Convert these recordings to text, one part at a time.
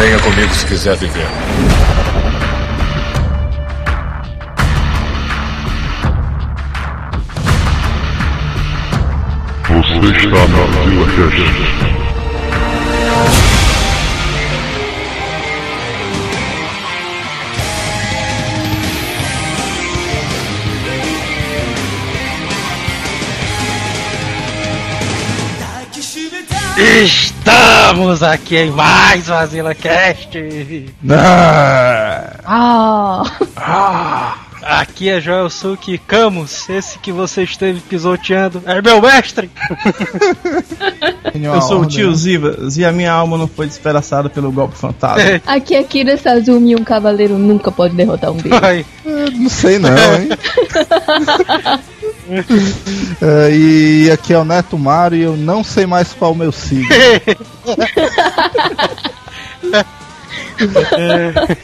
Venha comigo se quiser viver. Você está na Vila Cast. Estamos aqui em mais um Azila Cast. Ah! Ah, aqui é Joel Suki Camus, esse que você esteve pisoteando. É meu mestre! Eu sou o tio Zivas e a minha alma não foi despedaçada pelo golpe fantasma. Aqui é Kira Sazumi e um cavaleiro nunca pode derrotar um deus. Ai, Não sei não, hein? É, e aqui é o Neto Mário e eu não sei mais qual o meu signo.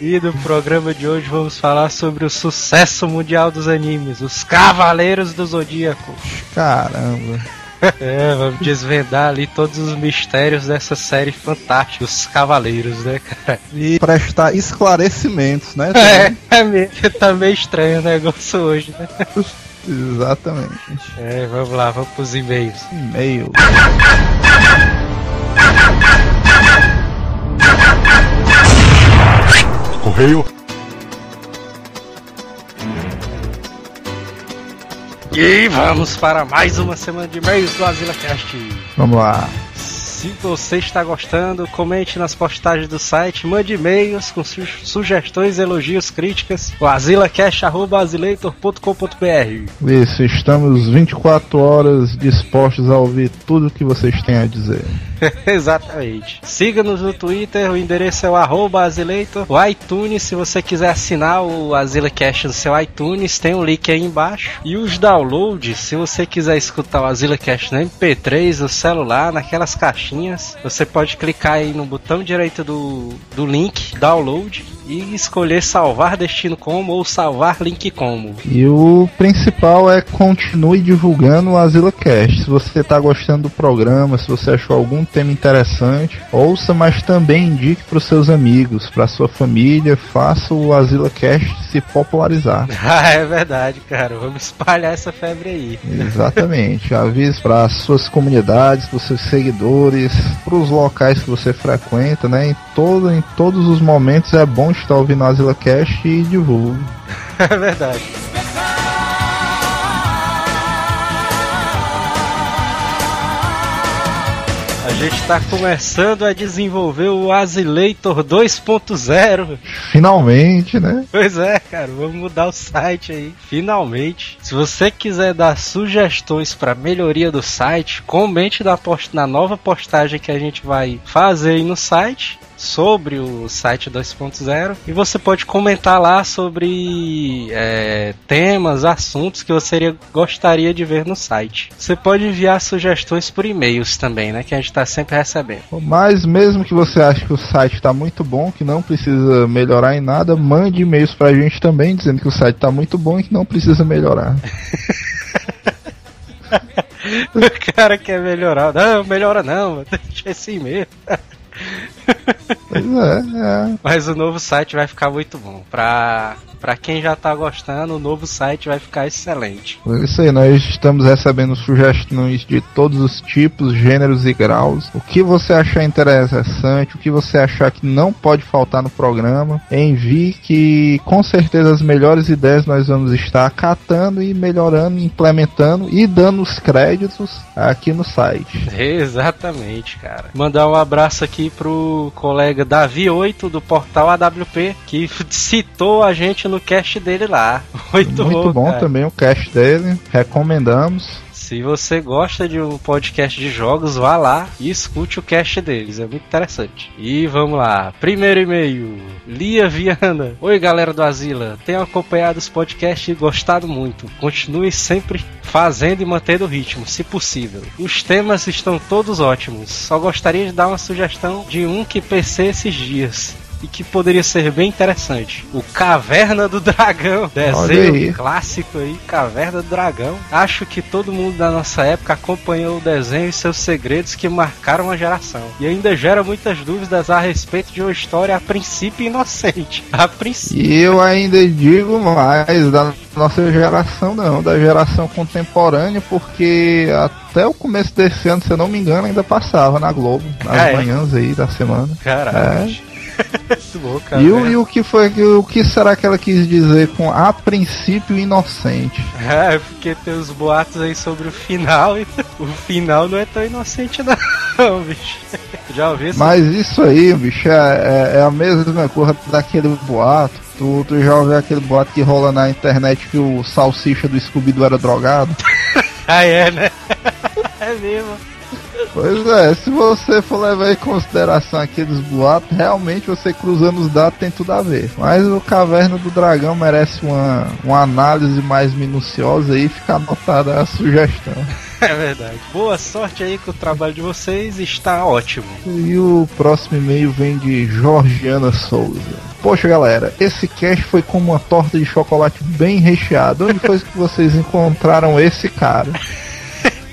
e no programa de hoje vamos falar sobre o sucesso mundial dos animes, os Cavaleiros do Zodíaco. Caramba. É, vamos desvendar ali todos os mistérios dessa série fantástica, os Cavaleiros, né, cara? E prestar esclarecimentos, né? É, é meio, tá meio estranho o negócio hoje, né? Exatamente. É, vamos lá, vamos pros e-mails. E-mail. Correio. E vamos para mais uma semana de e-mails do Azila Cast. Vamos lá. Se você está gostando, comente nas postagens do site, mande e-mails com su- sugestões, elogios, críticas. O azilacast.azileitor.com.br Isso, estamos 24 horas dispostos a ouvir tudo que vocês têm a dizer. Exatamente. Siga-nos no Twitter, o endereço é o arroba Azileitor. O iTunes, se você quiser assinar o AzilaCast no seu iTunes, tem um link aí embaixo. E os downloads, se você quiser escutar o AzilaCast no MP3, no celular, naquelas caixinhas, você pode clicar aí no botão direito do, do link, download, e escolher salvar destino como ou salvar link como. E o principal é continue divulgando o AsilaCast. Se você está gostando do programa, se você achou algum tema interessante, ouça, mas também indique para os seus amigos, para sua família, faça o AsilaCast se popularizar. Ah, é verdade, cara. Vamos espalhar essa febre aí. Exatamente. Avise para as suas comunidades, para os seus seguidores, para os locais que você frequenta, né? Em, todo, em todos os momentos é bom estar ouvindo o AsilaCast e divulgue. É verdade. A gente está começando a desenvolver o Asileitor 2.0. Finalmente, né? Pois é, cara, vamos mudar o site aí, finalmente. Se você quiser dar sugestões para melhoria do site, comente na, post na nova postagem que a gente vai fazer aí no site sobre o site 2.0 e você pode comentar lá sobre é, temas, assuntos que você gostaria de ver no site. Você pode enviar sugestões por e-mails também, né? Que a gente está sempre recebendo. Mas mesmo que você ache que o site está muito bom, que não precisa melhorar em nada, mande e-mails pra gente também dizendo que o site está muito bom e que não precisa melhorar. O cara quer melhorar. Não, melhora não, deixa assim mesmo. Pois é, é. Mas o novo site vai ficar muito bom. Pra, pra quem já tá gostando, o novo site vai ficar excelente. É isso aí, nós estamos recebendo sugestões de todos os tipos, gêneros e graus. O que você achar interessante, o que você achar que não pode faltar no programa, envie que com certeza as melhores ideias nós vamos estar catando e melhorando, implementando e dando os créditos aqui no site. Exatamente, cara. Mandar um abraço aqui pro colega Davi8 do portal AWP, que citou a gente no cast dele lá. Muito, Muito bom cara. também o cast dele, recomendamos. Se você gosta de um podcast de jogos, vá lá e escute o cast deles, é muito interessante. E vamos lá, primeiro e-mail, Lia Viana. Oi galera do Asila, tenho acompanhado os podcasts e gostado muito. Continue sempre fazendo e mantendo o ritmo, se possível. Os temas estão todos ótimos, só gostaria de dar uma sugestão de um que PC esses dias. E que poderia ser bem interessante. O Caverna do Dragão, desenho aí. clássico aí, Caverna do Dragão. Acho que todo mundo da nossa época acompanhou o desenho e seus segredos que marcaram a geração. E ainda gera muitas dúvidas a respeito de uma história a princípio inocente. A princípio. E eu ainda digo mais da nossa geração, não, da geração contemporânea, porque até o começo desse ano, se eu não me engano, ainda passava na Globo, nas Ah, é? manhãs aí da semana. Caralho. Muito bom, cara. E o, e o que foi o que será que ela quis dizer com a princípio inocente? É, porque tem os boatos aí sobre o final e o final não é tão inocente não, bicho. Já ouvi esse Mas isso aí, bicho, é, é- é a mesma coisa daquele boato. Tu, tu já ouviu aquele boato que rola na internet que o salsicha do Scooby-Doo era drogado? Ah, é, né? É mesmo. Pois é, se você for levar em consideração aqueles boatos, realmente você cruzando os dados tem tudo a ver. Mas o Caverna do Dragão merece uma, uma análise mais minuciosa e fica anotada a sugestão. É verdade. Boa sorte aí com o trabalho de vocês, está ótimo. E o próximo e-mail vem de Georgiana Souza. Poxa galera, esse cast foi como uma torta de chocolate bem recheada. Onde foi que vocês encontraram esse cara?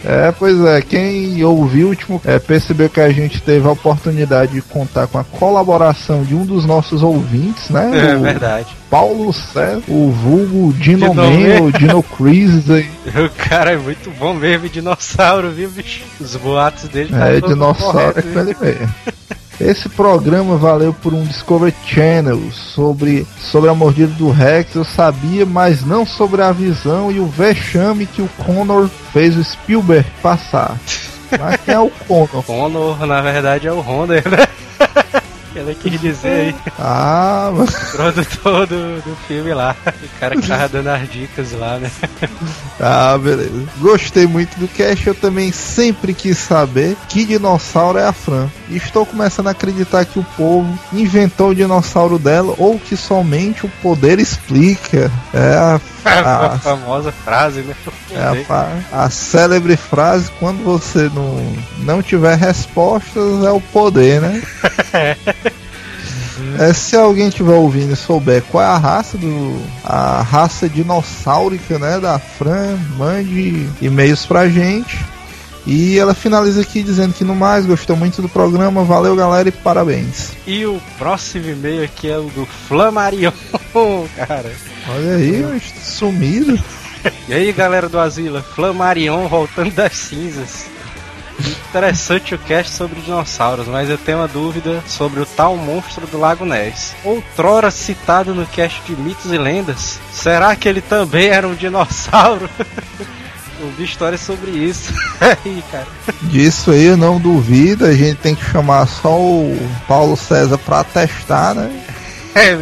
É, pois é, quem ouviu o último é, percebeu que a gente teve a oportunidade de contar com a colaboração de um dos nossos ouvintes, né? É o verdade. Paulo César, o vulgo Dino Dino Man Man. ou Dino Crisis aí. O cara é muito bom mesmo, dinossauro, viu, bicho? Os boatos dele tá É, todo dinossauro é correto, com ele mesmo. Esse programa valeu por um Discovery Channel sobre, sobre a mordida do Rex. Eu sabia, mas não sobre a visão e o vexame que o Connor fez o Spielberg passar. Mas quem é o Connor? Honor, na verdade, é o Honda, né? Ele quis dizer aí, Ah, mas- produtor do, do filme lá. O cara que tava dando as dicas lá, né? ah, beleza. Gostei muito do cast. Eu também sempre quis saber que dinossauro é a Fran. E estou começando a acreditar que o povo inventou o dinossauro dela ou que somente o poder explica. É a A Ah. famosa frase, né? É a, a célebre frase: quando você não, não tiver respostas, é o poder, né? É, se alguém estiver ouvindo e souber qual é a raça do. a raça dinossáurica, né? Da Fran, mande e-mails pra gente. E ela finaliza aqui dizendo que no mais gostou muito do programa, valeu galera e parabéns. E o próximo e-mail aqui é o do Flamarion, cara. Olha aí, sumido. E aí, galera do Asila, Flamarion voltando das cinzas. Interessante o cast sobre dinossauros, mas eu tenho uma dúvida sobre o tal monstro do Lago Ness. Outrora citado no cast de mitos e lendas, será que ele também era um dinossauro? Ouvi histórias sobre isso. aí, cara. Disso aí eu não duvido, a gente tem que chamar só o Paulo César pra testar, né? É.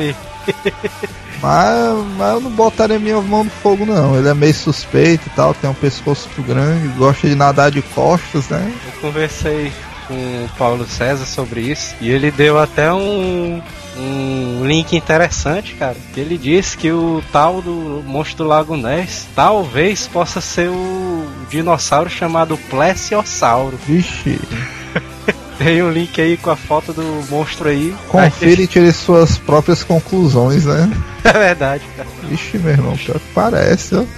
Mas, mas eu não botaria minha mão no fogo não. Ele é meio suspeito e tal, tem um pescoço muito grande, gosta de nadar de costas, né? Eu conversei com o Paulo César sobre isso e ele deu até um, um link interessante, cara. Que ele disse que o tal do monstro do Lago Ness talvez possa ser o dinossauro chamado Plesiosauro. Vixe, Tem um link aí com a foto do monstro aí. confira e tire suas próprias conclusões, né? É verdade, cara. Vixe, meu irmão, pior que parece, ó.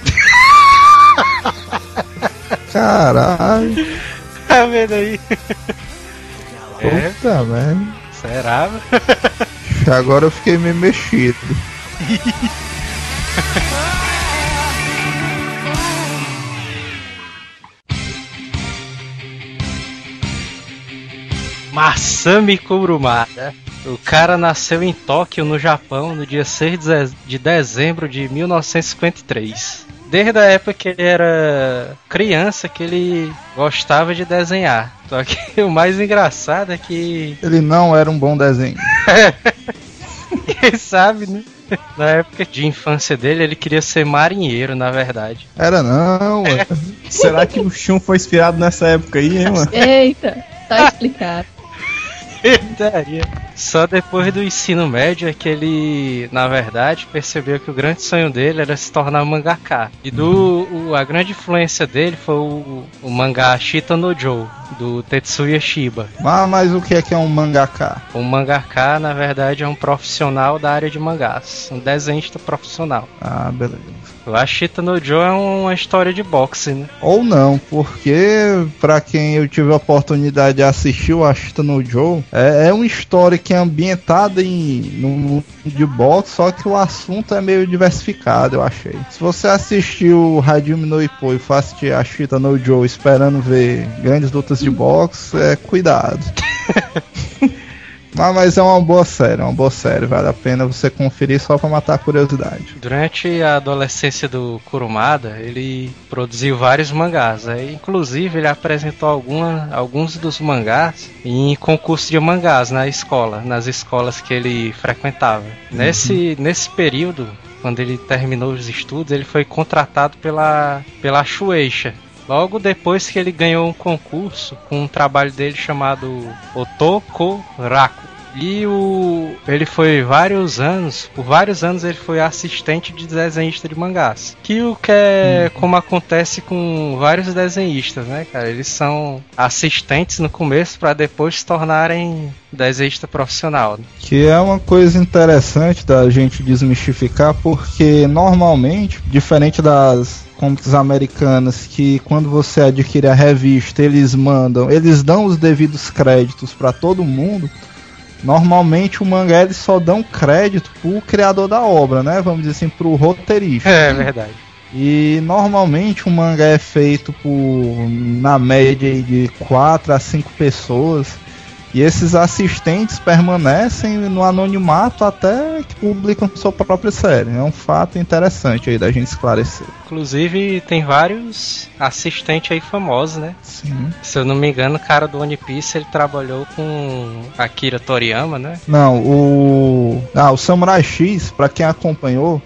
Caralho, Tá vendo aí? É, puta merda. será? Agora eu fiquei meio mexido. Masami Kurumada. O cara nasceu em Tóquio, no Japão, no dia 6 de deze- de dezembro de 1953. Desde a época que ele era criança, que ele gostava de desenhar. Só que o mais engraçado é que, Ele não era um bom desenho. quem sabe, né? Na época de infância dele, ele queria ser marinheiro, na verdade. Era não, ué. Será que o Shun foi inspirado nessa época aí, hein, mano? Eita, tá explicado. Daria. Só depois do ensino médio é que ele, na verdade, percebeu que o grande sonho dele era se tornar mangaka. E do o- a grande influência dele foi o, o mangá Shita no Joe. do Tetsuya Shiba. Mas, mas o que é que é um mangaka? O mangaka, na verdade, é um profissional da área de mangás, um desenhista profissional. Ah, beleza. O Ashita no Joe é uma história de boxe, né? Ou não, porque pra quem eu tive a oportunidade de assistir o Ashita no Joe, é, é uma história que é ambientada em mundo de boxe, só que o assunto é meio diversificado, eu achei. Se você assistiu Hajime no Ippo e for assistir Ashita no Joe esperando ver grandes lutas de boxe, é cuidado. Mas, mas é uma boa série, é uma boa série, vale a pena você conferir só pra matar a curiosidade. Durante a adolescência do Kurumada, ele produziu vários mangás. Aí, inclusive, ele apresentou alguma, alguns dos mangás em concurso de mangás na escola, nas escolas que ele frequentava. Nesse, nesse período, quando ele terminou os estudos, ele foi contratado pela, pela Shueisha. Logo depois que ele ganhou um concurso com um trabalho dele chamado Otoko Raku. E o ele foi vários anos, por vários anos ele foi assistente de desenhista de mangás. Que o que é como acontece com vários desenhistas, né, cara? Eles são assistentes no começo para depois se tornarem desenhista profissional. né? Que é uma coisa interessante da gente desmistificar, porque normalmente, diferente das comics americanas, que quando você adquire a revista, eles mandam, eles dão os devidos créditos para todo mundo. Normalmente o mangá eles só dão crédito pro criador da obra, né? Vamos dizer assim, pro roteirista. É verdade. E normalmente o mangá é feito por na média de 4 a 5 pessoas. E esses assistentes permanecem no anonimato até que publicam sua própria série. É um fato interessante aí da gente esclarecer. Inclusive tem vários assistentes aí famosos, né? Sim. Se eu não me engano, o cara do One Piece ele trabalhou com Akira Toriyama, né? Não, o. Ah, o Samurai X, pra quem acompanhou,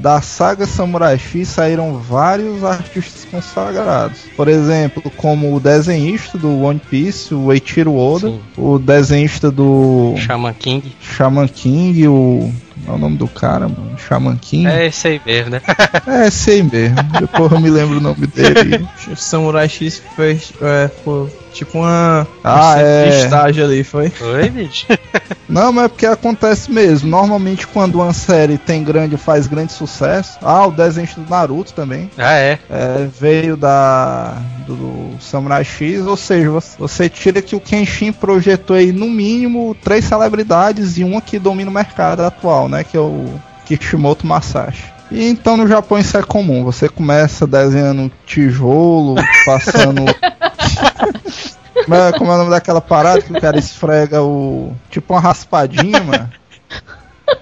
da saga Samurai X saíram vários artistas consagrados. Por exemplo, como o desenhista do One Piece, o Eiichiro Oda, Sim. o desenhista do Shaman King. Shaman King, o. É o nome do cara, mano? King? É esse aí mesmo, né? É, sei mesmo. Depois eu me lembro o nome dele. Samurai X foi, é, foi tipo uma Ah, um é. de estágio ali, foi? Oi, bicho. Não, mas é porque acontece mesmo. Normalmente quando uma série tem grande, faz grande sucesso. Ah, o desenhista do Naruto também. Ah, é. é, veio da do, do Samurai X, ou seja, você tira que o Kenshin projetou aí no mínimo três celebridades e uma que domina o mercado atual, né, que é o Kishimoto Masashi. E então no Japão isso é comum, você começa desenhando tijolo, passando Como é, como é o nome daquela parada que o cara esfrega o. Tipo uma raspadinha, mano?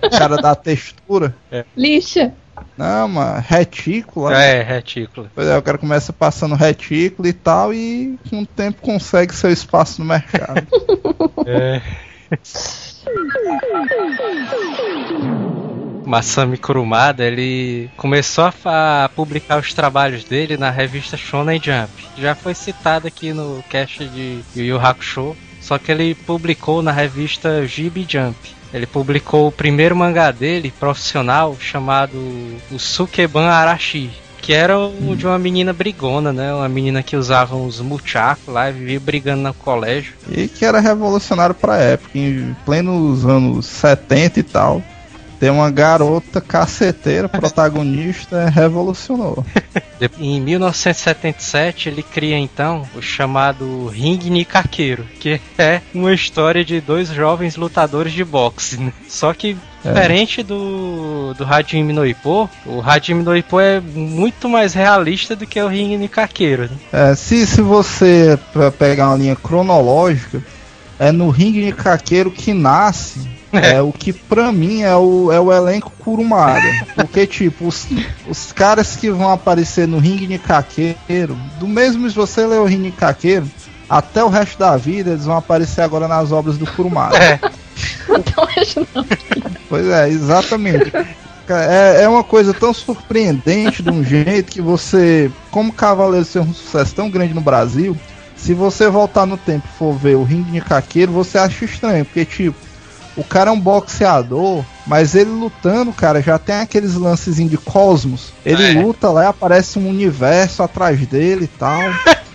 O cara dá textura. Lixa. Não, mano, retícula. É, retículo. Pois é, o cara começa passando retículo e tal, e com o tempo consegue seu espaço no mercado. É. Masami Kurumada, ele começou a, publicar os trabalhos dele na revista Shonen Jump. Já foi citado aqui no cast de Yu Yu Hakusho, só que ele publicou na revista Gibi Jump. Ele publicou o primeiro mangá dele, profissional, chamado o Sukeban Arashi. Que era o de uma menina brigona, né? Uma menina que usava uns muchacos lá e vivia brigando no colégio. e que era revolucionário pra época, em plenos anos 70 e tal. Tem uma garota caceteira, protagonista, revolucionou. De- Em 1977 ele cria então o chamado Ring Nikakeiro, que é uma história de dois jovens lutadores de boxe. né? Só que diferente do do Hajime no Ippo, o Hajime no Ippo é muito mais realista do que o Ring Nikakeiro. né? É, se, se você pegar uma linha cronológica, é no ringue de caqueiro que nasce. É o que pra mim é o, é o elenco Kurumada. Porque, tipo, os, os caras que vão aparecer no ringue de caqueiro, do mesmo se você ler o ringue de caqueiro, até o resto da vida eles vão aparecer agora nas obras do Kurumada. É, Então, acho não. Pois é, exatamente. É, é uma coisa tão surpreendente de um jeito que você, como Cavaleiro ser um sucesso tão grande no Brasil, se você voltar no tempo e for ver o ringue de caqueiro, você acha estranho, porque tipo, o cara é um boxeador, mas ele lutando, cara, já tem aqueles lances de cosmos. Ele É. luta lá e aparece um universo atrás dele e tal.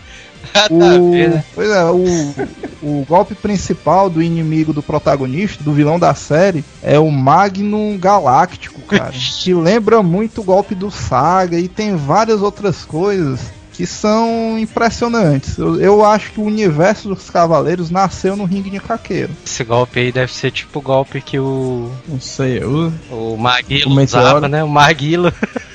O, ver, né? pois é, o, o golpe principal do inimigo do protagonista, do vilão da série, é o Magnum Galáctico, cara. que lembra muito o golpe do Saga e tem várias outras coisas que são impressionantes. Eu, eu acho que o universo dos Cavaleiros nasceu no ringue de caqueiro. Esse golpe aí deve ser tipo o golpe que o, Não sei, o Maguilo O Meteoro. usava, né? O Maguilo.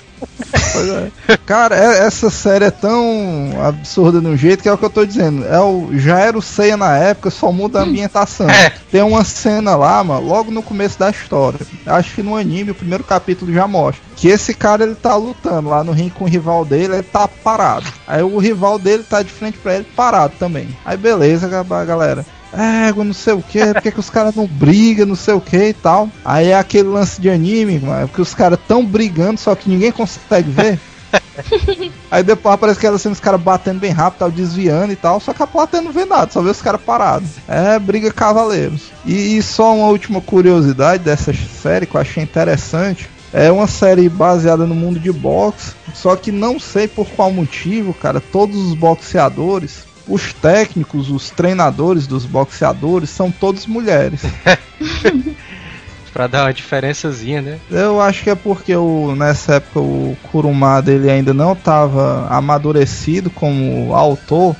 É. Cara, é- essa série é tão absurda de um jeito que é o que eu tô dizendo. É o, já era o Seiya na época, só muda a ambientação. É. Tem uma cena lá, mano, logo no começo da história. Acho que no anime, o primeiro capítulo já mostra. Que esse cara ele tá lutando lá no ringue com o rival dele, ele tá parado. Aí o rival dele tá de frente pra ele parado também. Aí beleza, ga- galera. É, não sei o que, porque que os caras não brigam, não sei o que e tal. Aí é aquele lance de anime, mano, que os caras tão brigando, só que ninguém consegue ver. Aí depois aparece aquela cena os caras batendo bem rápido, tal, desviando e tal, só que a plateia não vê nada, só vê os caras parados. É briga cavaleiros. E, e só uma última curiosidade dessa série que eu achei interessante. É uma série baseada no mundo de boxe, só que não sei por qual motivo, cara, todos os boxeadores, os técnicos, os treinadores dos boxeadores são todos mulheres. Pra dar uma diferençazinha, né? Eu acho que é porque o, nessa época o Kurumada ele ainda não estava amadurecido como autor.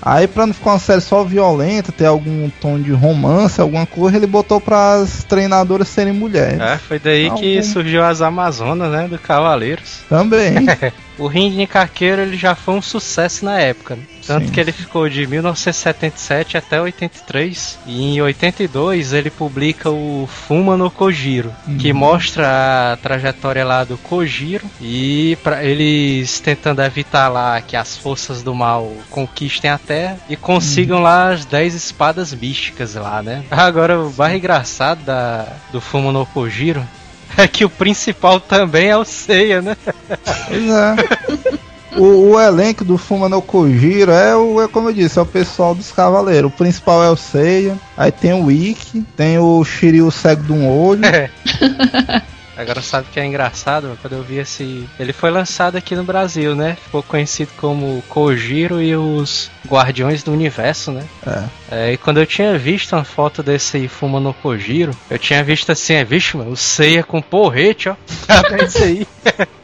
Aí pra não ficar uma série só violenta, ter algum tom de romance, alguma coisa, ele botou para as treinadoras serem mulheres. É, foi daí que Algum- surgiu as Amazonas, né? Do Cavaleiros. Também. O Ring de Caqueiro ele já foi um sucesso na época, né? Tanto Sim. que ele ficou de 1977 até 83. E em 82 ele publica o Fuma no Kojiro, que Uhum. mostra a trajetória lá do Kojiro e para eles tentando evitar lá que as forças do mal conquistem a Terra e consigam Uhum. lá as 10 espadas místicas lá, né? Agora o mais engraçado da, do Fuma no Kojiro é que o principal também é o Seiya, né? pois é. O, o elenco do Fuma no Kojiro é, o, é como eu disse, é o pessoal dos Cavaleiros. O principal é o Seiya, aí tem o Ikki, tem o Shiryu cego de um olho. É. Agora sabe o que é engraçado? Quando eu vi esse. Ele foi lançado aqui no Brasil, né? Ficou conhecido como Kojiro e os Guardiões do Universo, né? É. É, e quando eu tinha visto uma foto desse Fuma no Kojiro, eu tinha visto assim, é, vixe, mano, o Seiya com porrete, ó. É isso aí.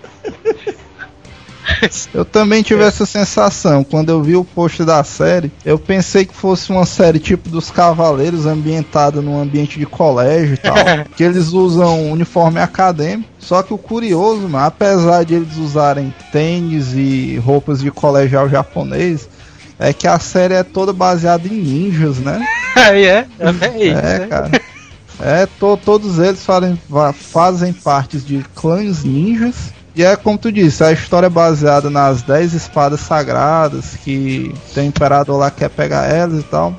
Eu também tive essa sensação. Quando eu vi o post da série, eu pensei que fosse uma série tipo dos Cavaleiros, ambientada num ambiente de colégio e tal. que eles usam uniforme acadêmico. Só que o curioso, mano, apesar de eles usarem tênis e roupas de colegial japonês, é que a série é toda baseada em ninjas, né? Aí é, é isso, É, né? cara. É, to- todos eles fazem, fazem partes de clãs ninjas. E é como tu disse, a história é baseada nas 10 espadas sagradas que tem o imperador lá que quer pegar elas e tal.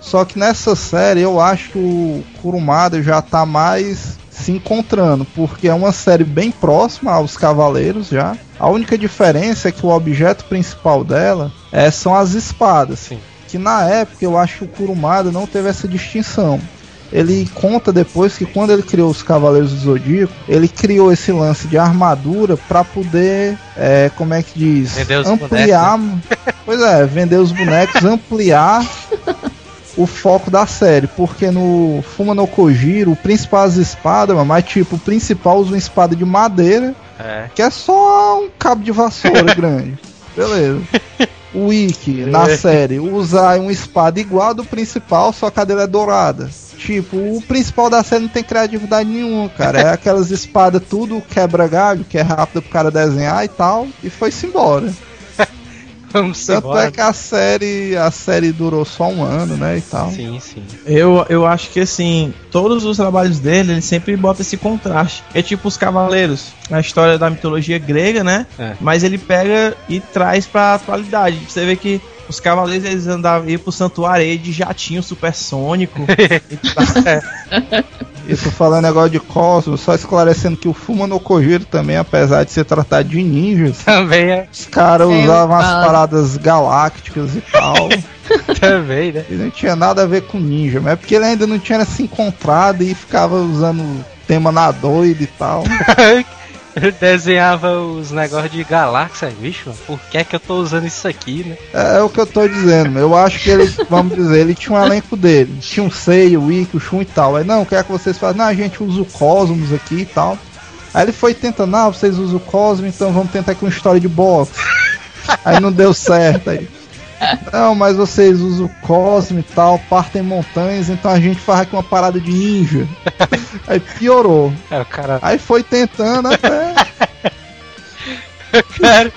Só que nessa série eu acho que o Kurumada já tá mais se encontrando, porque é uma série bem próxima aos Cavaleiros já. A única diferença é que o objeto principal dela é, são as espadas Sim. que na época eu acho que o Kurumada não teve essa distinção. Ele conta depois que quando ele criou os Cavaleiros do Zodíaco, ele criou esse lance de armadura para poder, é, como é que diz, Vender os ampliar, pois é, vender os bonecos, ampliar o foco da série, porque no Fuma no Kojiro, o principal é as espadas, mas tipo, o principal usa uma espada de madeira É. que é só um cabo de vassoura grande. Beleza. O Ikki, na série, usa uma espada igual a do principal, só que a dele é dourada. Tipo, o principal da série não tem criatividade nenhuma, cara. É aquelas espadas tudo quebra-galho, que é rápido pro cara desenhar e tal, e foi-se embora. Vamos Tanto embora. é que a série, a série durou só um ano, né, e tal. Sim, sim. Eu, eu acho que assim, todos os trabalhos dele, ele sempre bota esse contraste. É tipo os cavaleiros, a história da mitologia grega, né? É. Mas ele pega e traz pra atualidade. Você vê que os cavaleiros eles andavam iam pro santuário aí de jatinho supersônico. tô falando negócio de cosmos, só esclarecendo que o Fuma no Kojiro também, apesar de ser tratado de ninjas, Também é. os caras usavam as paradas galácticas e tal. Também, né? Ele não tinha nada a ver com ninja, mas é porque ele ainda não tinha se encontrado e ficava usando tema na doida e tal. Desenhava os negócios de galáxia, bicho, mano, por que é que eu tô usando isso aqui, né? É, é o que eu tô dizendo. Eu acho que ele, vamos dizer, ele tinha um elenco dele. Tinha um Sei, o Wiki, o Shun e tal. Aí, não, o que é que vocês fazem? Não, a gente usa o Cosmos aqui e tal. Aí ele foi tentando, não, vocês usam o Cosmos, então vamos tentar aqui uma história de boxe. Aí não deu certo. Aí. Não, mas vocês usam o Cosmo e tal, partem montanhas, então a gente faz aqui uma parada de ninja. Aí piorou. É, cara. Aí foi tentando até. Cara.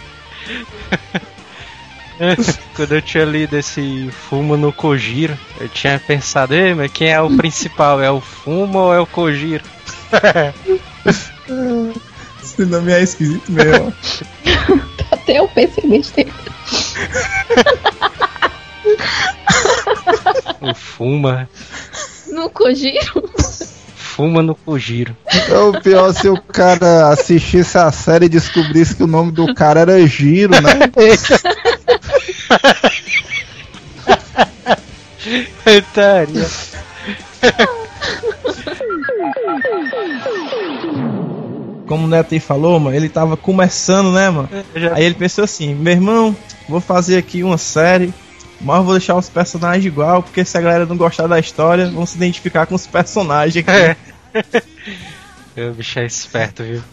Quando eu tinha lido esse Fumo no Kojiro, eu tinha pensado, Ei, mas quem é o principal? É o Fumo ou é o Kojiro? Esse nome é esquisito mesmo. Até eu pensei besteira. O Fuma. No Kojiro. Fuma no Kojiro. É o pior se o cara assistisse a série e descobrisse que o nome do cara era Giro, né? Etaria. Como o Neto aí falou, mano, ele tava começando, né, mano? Já- Aí ele pensou assim, meu irmão, vou fazer aqui uma série, mas vou deixar os personagens igual, porque se a galera não gostar da história, vão se identificar com os personagens aqui. É. O bicho é esperto, viu?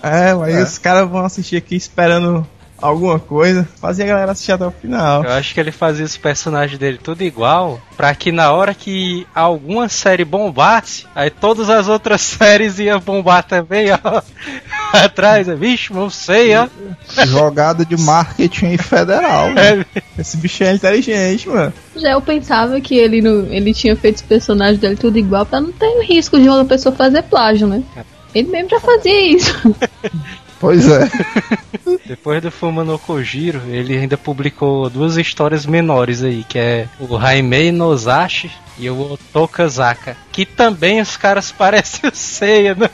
É, mas os caras vão assistir aqui esperando alguma coisa, fazer a galera assistir até o final. Eu acho que ele fazia os personagens dele tudo igual, pra que na hora que alguma série bombasse, aí todas as outras séries iam bombar também, ó. Atrás, vixe, não sei, ó. Jogada de marketing federal. É, Esse bicho é inteligente, mano. Já eu pensava que ele, não, ele tinha feito os personagens dele tudo igual pra não ter o risco de outra pessoa fazer plágio, né? Ele mesmo já fazia isso. Pois é. Depois do Fuma no Kojiro, ele ainda publicou duas histórias menores aí, que é o Haimei Nozashi e o Otokazaka. Que também os caras parecem o Seiya, né?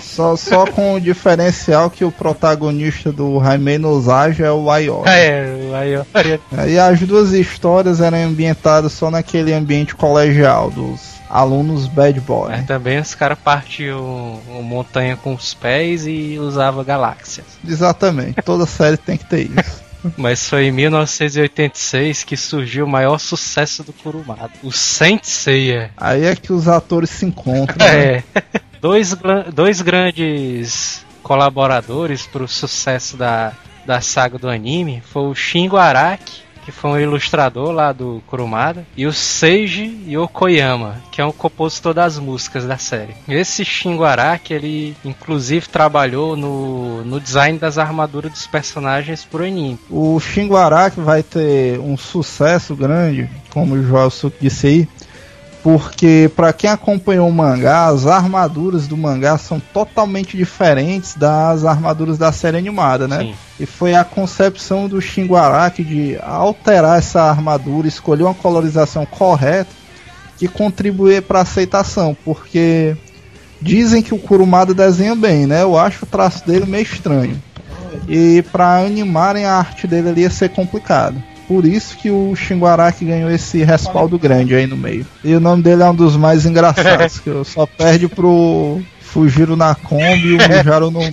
Só, só com o diferencial que o protagonista do Jaime Nozage é o Ayori. É, o Ayori. E as duas histórias eram ambientadas só naquele ambiente colegial dos alunos bad boy. Mas também os caras partiam montanha com os pés e usava galáxias. Exatamente. Toda série tem que ter isso. Mas foi em 1986 que surgiu o maior sucesso do Kurumada, o Saint Seiya. Aí é que os atores se encontram. né? É. dois, gla- dois grandes colaboradores para o sucesso da, da saga do anime foi o Shingo Araki, que foi um ilustrador lá do Kurumada, e o Seiji Yokoyama, que é um compositor das músicas da série. Esse Shingo Araki, ele inclusive trabalhou no, no design das armaduras dos personagens pro anime. O Shingo Araki vai ter um sucesso grande, como o Joel Suki disse aí, porque para quem acompanhou o mangá, as armaduras do mangá são totalmente diferentes das armaduras da série animada, né? Sim. E foi a concepção do Shingo Araki de alterar essa armadura, escolher uma colorização correta que contribuir para aceitação, porque dizem que o Kurumada desenha bem, né? Eu acho o traço dele meio estranho. E para animarem a arte dele ali ia ser complicado. Por isso que o Shingo Araki ganhou esse respaldo grande aí no meio. E o nome dele é um dos mais engraçados, que eu só perde pro Fujiro na Kombi e o Mujaro no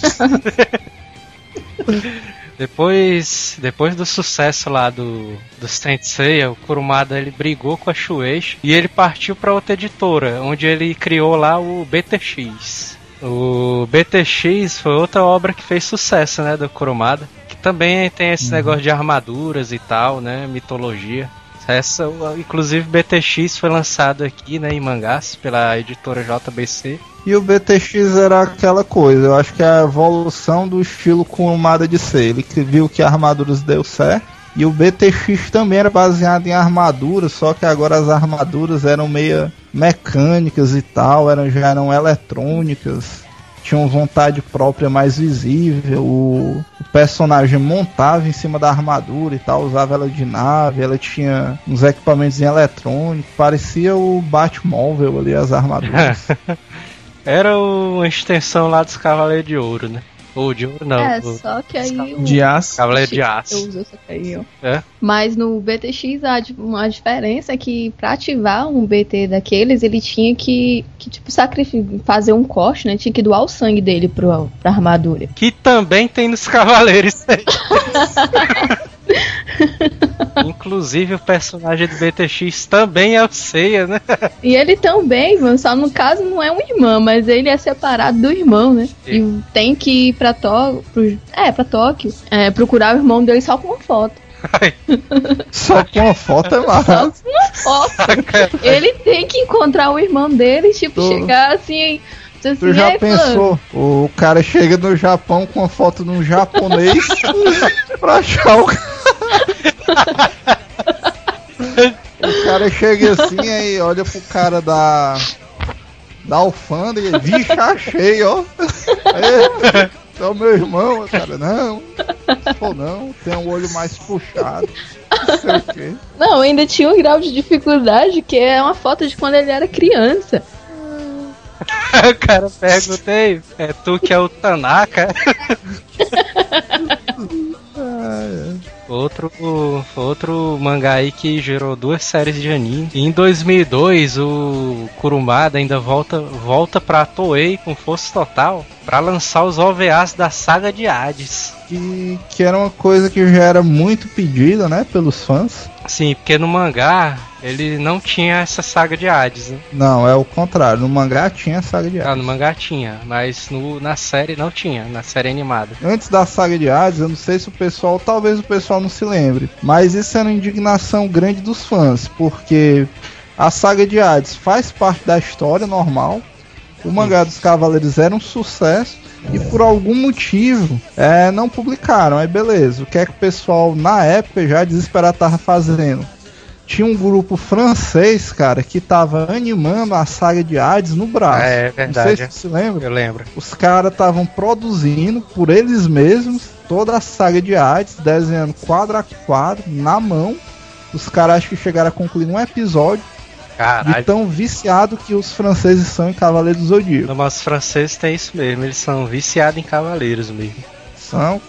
Depois, depois do sucesso lá do, do Saint Seiya, o Kurumada ele brigou com a Shueisha e ele partiu para outra editora, onde ele criou lá o BTX. O BTX foi outra obra que fez sucesso, né, do Kurumada, também tem esse negócio de armaduras e tal, né, mitologia. Essa, inclusive BTX foi lançado aqui, né, em mangás pela editora JBC. E o BTX era aquela coisa, eu acho que é a evolução do estilo Kurumada de ser. Ele que viu que armaduras deu certo. E o BTX também era baseado em armaduras, só que agora as armaduras eram meio mecânicas e tal, eram, já eram eletrônicas, tinham vontade própria mais visível. O, personagem montava em cima da armadura e tal, usava ela de nave, ela tinha uns equipamentos em eletrônico, parecia o Batmóvel ali, as armaduras. Era uma extensão lá dos Cavaleiros de Ouro, né? Ou de ouro, não. é, o só que aí o. De aço. Cavaleiro de Eu Aço. uso essa aí, ó. É? Mas no BTX a, uma diferença é que pra ativar um BT daqueles, ele tinha que, que tipo, sacrificar, fazer um corte, né? Tinha que doar o sangue dele pro, pra armadura. Que também tem nos Cavaleiros. Inclusive o personagem do BTX também é o Seiya, né? E ele também, mano, só no caso não é um irmão, mas ele é separado do irmão, né? E tem que ir pra Tóquio, é, pra Tóquio, é, procurar o irmão dele só com uma foto. Só com uma foto é Só massa. com uma foto. ele tem que encontrar o irmão dele, tipo, Tu- chegar assim, dizer Tu assim, já "Ei, fulano, pensou? O cara chega no Japão com a foto de um japonês pra achar o O cara chega assim aí, olha pro cara da. Da alfândega, vixe, achei, ó. É, é o meu irmão, o cara, não. Ou não, tem um olho mais puxado. Não sei o quê. Não, ainda tinha um grau de dificuldade que é uma foto de quando ele era criança. o cara pergunta, "Ei, é tu que é o Tanaka? Outro, outro mangá aí que gerou duas séries de anime. E em 2002, o Kurumada ainda volta, volta pra Toei com força total pra lançar os OVAs da saga de Hades. Que, que era uma coisa que já era muito pedida, né, pelos fãs. Sim, porque no mangá ele não tinha essa saga de Hades, né? Não, é o contrário. No mangá tinha a saga de Ah, Hades. no mangá tinha, mas no, na série não tinha, na série animada. Antes da saga de Hades, eu não sei se o pessoal, talvez o pessoal não se lembre, mas isso era uma indignação grande dos fãs, porque a saga de Hades faz parte da história normal, o mangá dos Cavaleiros era um sucesso, e por algum motivo é, não publicaram. Aí beleza, o que é que o pessoal na época já desesperado tava fazendo? Tinha um grupo francês, cara, que tava animando a saga de Hades no braço. É Não sei verdade. se você se lembra. Eu lembro. Os caras estavam produzindo por eles mesmos toda a saga de Hades, desenhando quadro a quadro, na mão. Os caras acho que chegaram a concluir um episódio de Caralho. tão viciado que os franceses são em Cavaleiros do Zodíaco. No mas os franceses têm isso mesmo, eles são viciados em cavaleiros mesmo.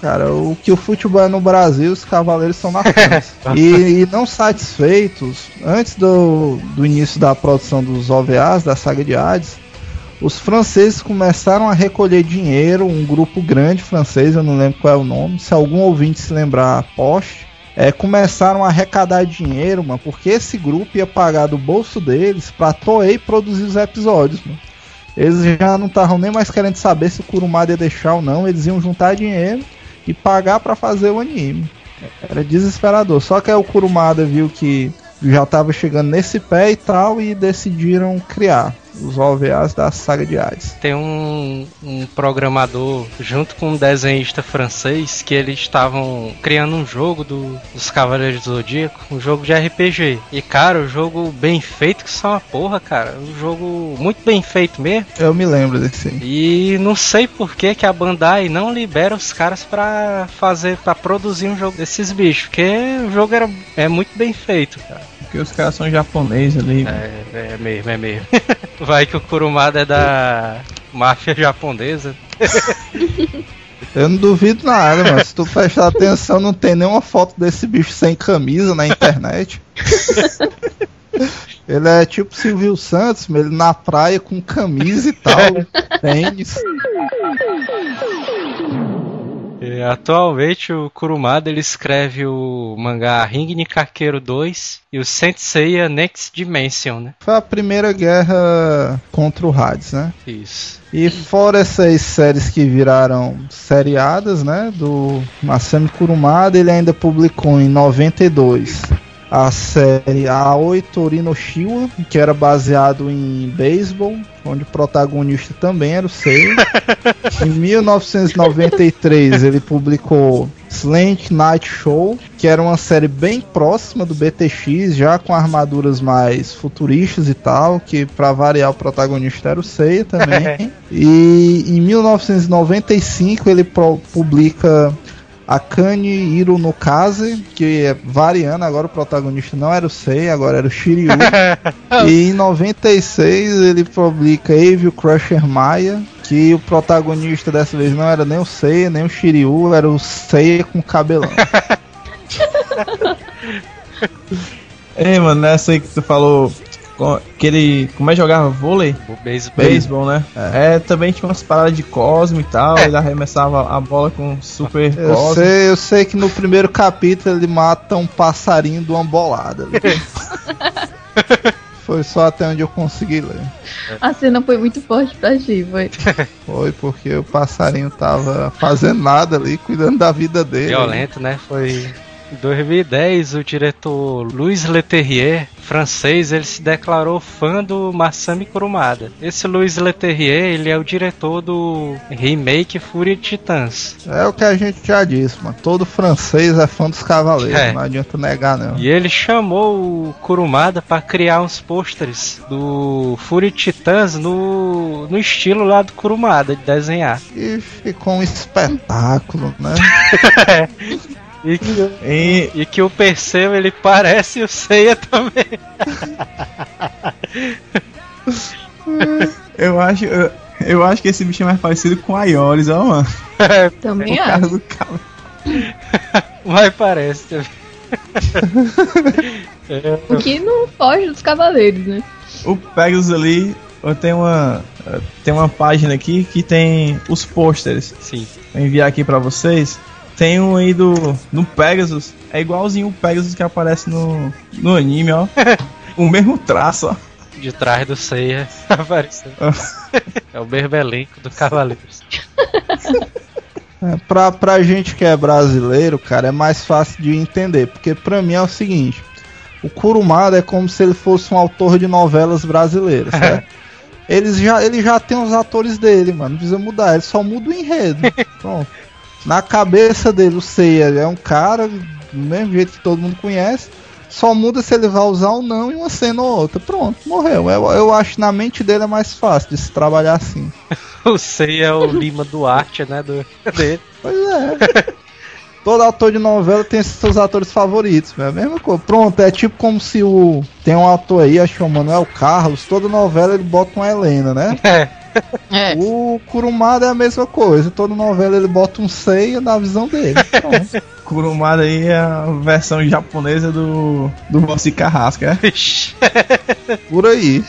Cara, o que o futebol é no Brasil, os Cavaleiros são na França. e, e não satisfeitos, antes do, do início da produção dos OVAs, da saga de Hades, os franceses começaram a recolher dinheiro, um grupo grande francês, eu não lembro qual é o nome, se algum ouvinte se lembrar, poste. É, começaram a arrecadar dinheiro, mano, porque esse grupo ia pagar do bolso deles pra Toei produzir os episódios, mano. Eles já não estavam nem mais querendo saber se o Kurumada ia deixar ou não, eles iam juntar dinheiro e pagar pra fazer o anime. Era desesperador. Só que aí o Kurumada viu que já tava chegando nesse pé e tal e decidiram criar os OVAs da saga de Hades. Tem um, um programador junto com um desenhista francês que eles estavam criando um jogo do, dos Cavaleiros do Zodíaco, um jogo de RPG. E cara, o jogo bem feito que são uma porra, cara. Um jogo muito bem feito mesmo. Eu me lembro desse. E não sei por que, que a Bandai não libera os caras pra fazer, para produzir um jogo desses bichos, porque o jogo era, é muito bem feito, cara. Porque os caras são japoneses ali. É, é mesmo, é mesmo. Vai que o Kurumada é da máfia japonesa. Eu não duvido nada, mas se tu prestar atenção, não tem nenhuma foto desse bicho sem camisa na internet. Ele é tipo Silvio Santos, ele na praia com camisa e tal, tênis. Atualmente o Kurumada ele escreve o mangá Ring Nikakeiro 2 e o Senseiya Next Dimension, né? Foi a primeira guerra contra o Hades, né? Isso. E fora essas séries que viraram seriadas, né? Do Masami Kurumada, ele ainda publicou em 92 a série Aoi Torino Shiwa, que era baseado em beisebol, onde o protagonista também era o Seiya. em 1993 ele publicou Slant Night Show, que era uma série bem próxima do BTX, já com armaduras mais futuristas e tal, que pra variar o protagonista era o Seiya também. e em 1995 ele publica Akane Hiro no Kaze, que é variando, agora o protagonista não era o Sei, agora era o Shiryu. e em 96 ele publica Evil Crusher Maya, que o protagonista dessa vez não era nem o Seiya, nem o Shiryu, era o Seiya com cabelão. Ei, mano, nessa aí que tu falou que ele. Como é que jogava vôlei? O beisebol. Beisebol, né? É. também tinha umas paradas de Cosmo e tal. Ele arremessava a bola com super Eu Cosmo. sei, eu sei que no primeiro capítulo ele mata um passarinho de uma bolada. foi só até onde eu consegui ler. A cena foi muito forte pra ti, foi. Foi porque o passarinho tava fazendo nada ali, cuidando da vida dele. Violento, né? Foi. Em 2010, o diretor Louis Leterrier, francês, ele se declarou fã do Masami Kurumada. Esse Louis Leterrier, ele é o diretor do remake Fúria de Titãs. É o que a gente já disse, mano. Todo francês é fã dos cavaleiros, É. não adianta negar não. E ele chamou o Kurumada para criar uns pôsteres do Fúria de Titãs no, no estilo lá do Kurumada, de desenhar. E ficou um espetáculo, né? E que, E e que o Perseu, ele parece o Seiya também. eu acho. Eu, eu acho que esse bicho é mais parecido com a Ioris, ó, mano. Também O cara acho. do cabo. Mas parece também. É, O que não foge dos cavaleiros, né? O Pegasus ali, eu tenho uma. Tem uma página aqui que tem os pôsteres. sim. Vou enviar aqui pra vocês. Tem um aí do. No Pegasus. É igualzinho o Pegasus que aparece no, no anime, ó. o mesmo traço, ó. De trás do Seiya apareceu. É o mesmo elenco do Cavaleiros. É, pra, pra gente que é brasileiro, cara, é mais fácil de entender. Porque pra mim é o seguinte: o Kurumada é como se ele fosse um autor de novelas brasileiras, certo? Eles já, ele já tem os atores dele, mano. Não precisa mudar, ele só muda o enredo. Pronto. Na cabeça dele, o Seiya é um cara do mesmo jeito que todo mundo conhece. Só muda se ele vai usar ou não em uma cena ou outra. Pronto, morreu. Eu, eu acho que na mente dele é mais fácil de se trabalhar assim. O Seiya é o Lima Duarte, né? Do, dele. Pois é. Todo ator de novela tem seus atores favoritos, é a mesma coisa. Pronto, é tipo como se o. Tem um ator aí, acho que é o Manuel Carlos, toda novela ele bota uma Helena, né? É. É. O Kurumada é a mesma coisa, toda novela ele bota um Seiya na visão dele. Pronto. Kurumada aí é a versão japonesa do. do Moacir Carrasca, é? Vixe. Por aí.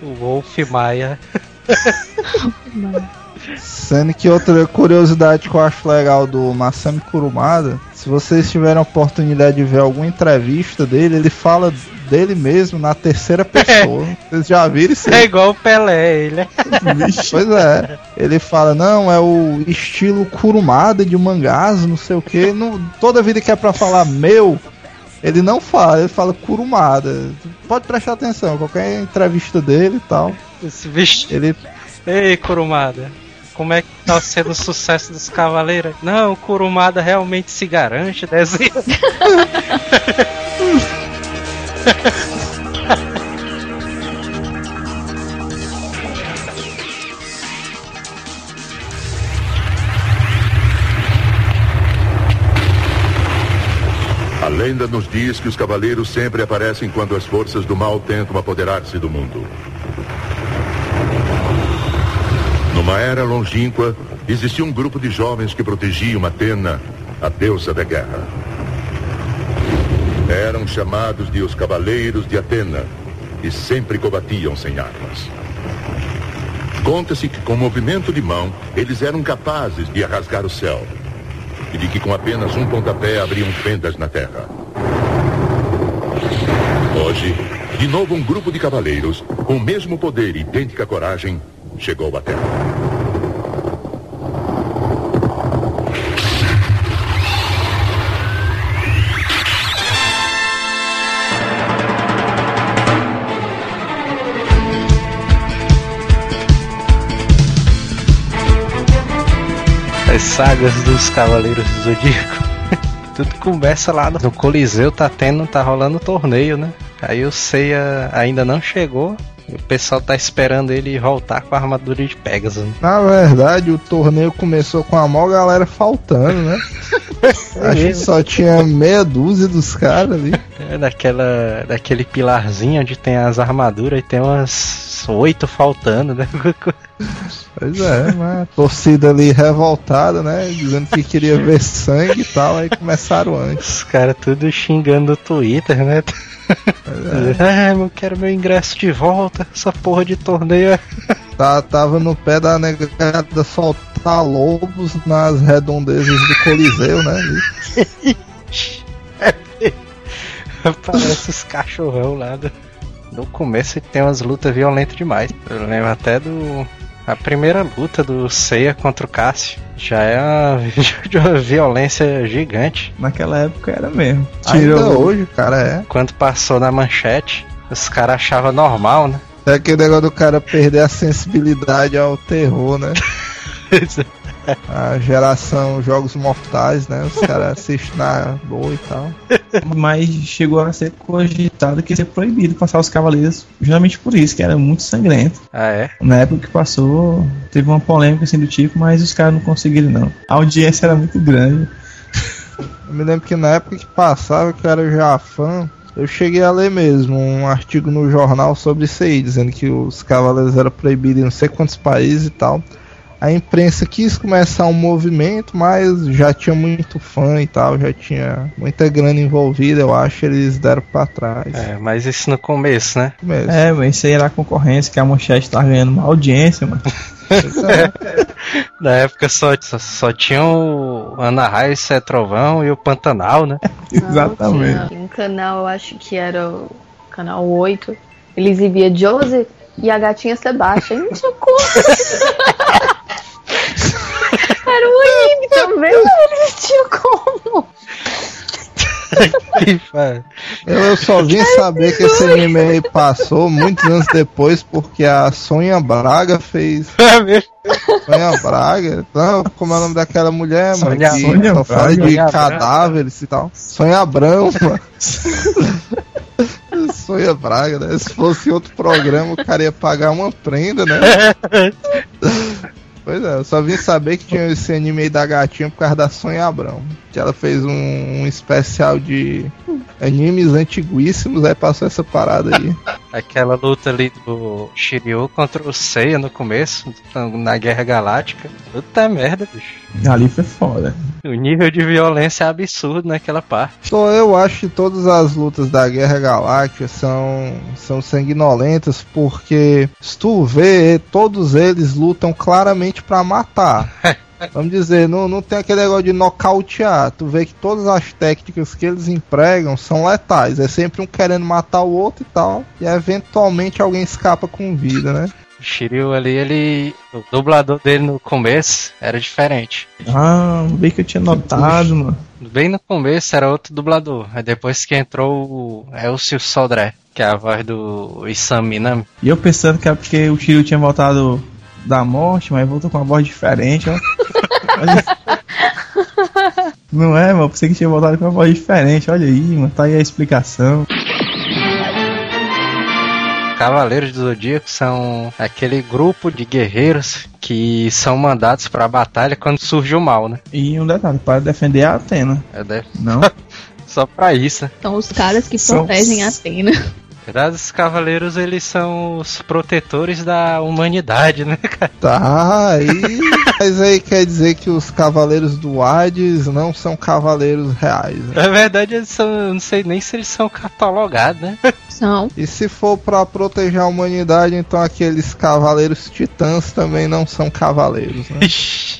O Wolf Maia. Sendo que outra curiosidade que eu acho legal do Masami Kurumada, se vocês tiverem a oportunidade de ver alguma entrevista dele, ele fala dele mesmo na terceira pessoa. Vocês já viram isso É aí? igual o Pelé, ele é. Pois é. Ele fala, não, é o estilo Kurumada de mangás, não sei o que. Toda vida que é pra falar meu, ele não fala, ele fala Kurumada. Pode prestar atenção, qualquer entrevista dele e tal. Esse bicho. Ele Ei, Kurumada. Como é que tá sendo o sucesso dos Cavaleiros? Não, o Kurumada realmente se garante, desenha. A lenda nos diz que os cavaleiros sempre aparecem quando as forças do mal tentam apoderar-se do mundo. Numa era longínqua, existia um grupo de jovens que protegiam Atena, a deusa da guerra. Eram chamados de os Cavaleiros de Atena e sempre combatiam sem armas. Conta-se que com movimento de mão, eles eram capazes de rasgar o céu e de que com apenas um pontapé abriam fendas na terra. Hoje, de novo um grupo de cavaleiros, com o mesmo poder e idêntica coragem, chegou à Terra. As sagas dos Cavaleiros do Zodíaco. Tudo começa lá no Coliseu, tá tendo, tá rolando torneio, né? Aí o Seiya ainda não chegou. O pessoal tá esperando ele voltar com a armadura de Pegasus. né? Na verdade, o torneio começou com a maior galera faltando, né? Acho que só tinha meia dúzia dos caras ali. É daquela, daquele pilarzinho onde tem as armaduras e tem umas oito faltando, né? Pois é, mas a torcida ali revoltada, né? Dizendo que queria ver sangue e tal, aí começaram antes. Os caras tudo xingando no Twitter, né? É. Eu quero meu ingresso de volta. Essa porra de torneio é Tá, tava no pé da negada soltar lobos nas redondezas do Coliseu, né? ali. Parece os cachorrão lá do... No começo tem umas lutas violentas demais. Eu lembro até do. A primeira luta do Seiya contra o Cássio. Já é uma, de uma violência gigante. Naquela época era mesmo. Ainda Tirou hoje, cara, é. Quando passou na manchete, os caras achavam normal, né? É aquele negócio do cara perder a sensibilidade ao terror, né? A geração Jogos Mortais, né? Os caras assistem na boa e tal. mas chegou a ser cogitado que ia ser proibido passar os cavaleiros, justamente por isso, que era muito sangrento. ah, é? Na época que passou, teve uma polêmica assim do tipo, mas os caras não conseguiram não. A audiência era muito grande. Eu me lembro que na época que passava, que eu era já fã, eu cheguei a ler mesmo um artigo no jornal sobre isso aí, dizendo que os cavaleiros eram proibidos em não sei quantos países e tal. A imprensa quis começar um movimento, mas já tinha muito fã e tal, já tinha muita grana envolvida, eu acho, eles deram pra trás. É, mas isso no começo, né? Mesmo. É, mas isso aí era a concorrência, que a manchete tava ganhando uma audiência, mano. É. Na época só, só, só tinha o Ana Raio, Cé Trovão e o Pantanal, né? Exatamente. Tinha um canal, eu acho que era o canal 8. Ele exibia Josie e a gatinha Sebastião. Não tinha como. Era um anime também, eles tinham como. Eu, eu só vim saber que esse anime aí passou muitos anos depois, porque a Sonha Braga fez. É mesmo? Sonha Braga? Não, como é o nome daquela mulher, mano? Sonha- que Sonha só fala Braga. de Sonha cadáveres e tal. Sonha Abrão, mano. Sonha Braga, né? Se fosse outro programa, o cara ia pagar uma prenda, né? Pois é, eu só vim saber que tinha esse anime aí da gatinha por causa da Sonha Abrão. Que ela fez um, um especial de animes antiguíssimos, aí passou essa parada aí. Aquela luta ali do Shiryu contra o Seiya no começo, na Guerra Galáctica. Puta merda, bicho. Ali foi foda. O nível de violência é absurdo naquela parte. Então eu acho que todas as lutas da Guerra Galáctica são, são sanguinolentas, porque se tu vê, todos eles lutam claramente pra matar. Vamos dizer, não, não tem aquele negócio de nocautear. Tu vê que todas as técnicas que eles empregam são letais. É sempre um querendo matar o outro e tal. E eventualmente alguém escapa com vida, né? O Shiryu ali, ele. O dublador dele no começo era diferente. Ah, bem que eu tinha notado, mano. Bem no começo era outro dublador. Aí depois que entrou o Elcio Sodré, que é a voz do Isam Minami. E eu pensando que é porque o Shiryu tinha voltado da morte, mas voltou com uma voz diferente, ó. Olha- Não é, mano? Pensei que tinha voltado com uma voz diferente. Olha aí, mano. Tá aí a explicação. Cavaleiros do Zodíaco são aquele grupo de guerreiros que são mandados pra batalha quando surge o mal, né? E um detalhe, para defender a Atena. É de- Não? Só pra isso. né? São os caras que São- protegem a Atena. Na verdade, os cavaleiros eles são os protetores da humanidade, né, cara? Tá, aí. Mas aí quer dizer que os cavaleiros do Hades não são cavaleiros reais. Né? Na verdade, eles são. eu Não sei nem se eles são catalogados, né? São. E se for pra proteger a humanidade, então aqueles cavaleiros titãs também não são cavaleiros, né?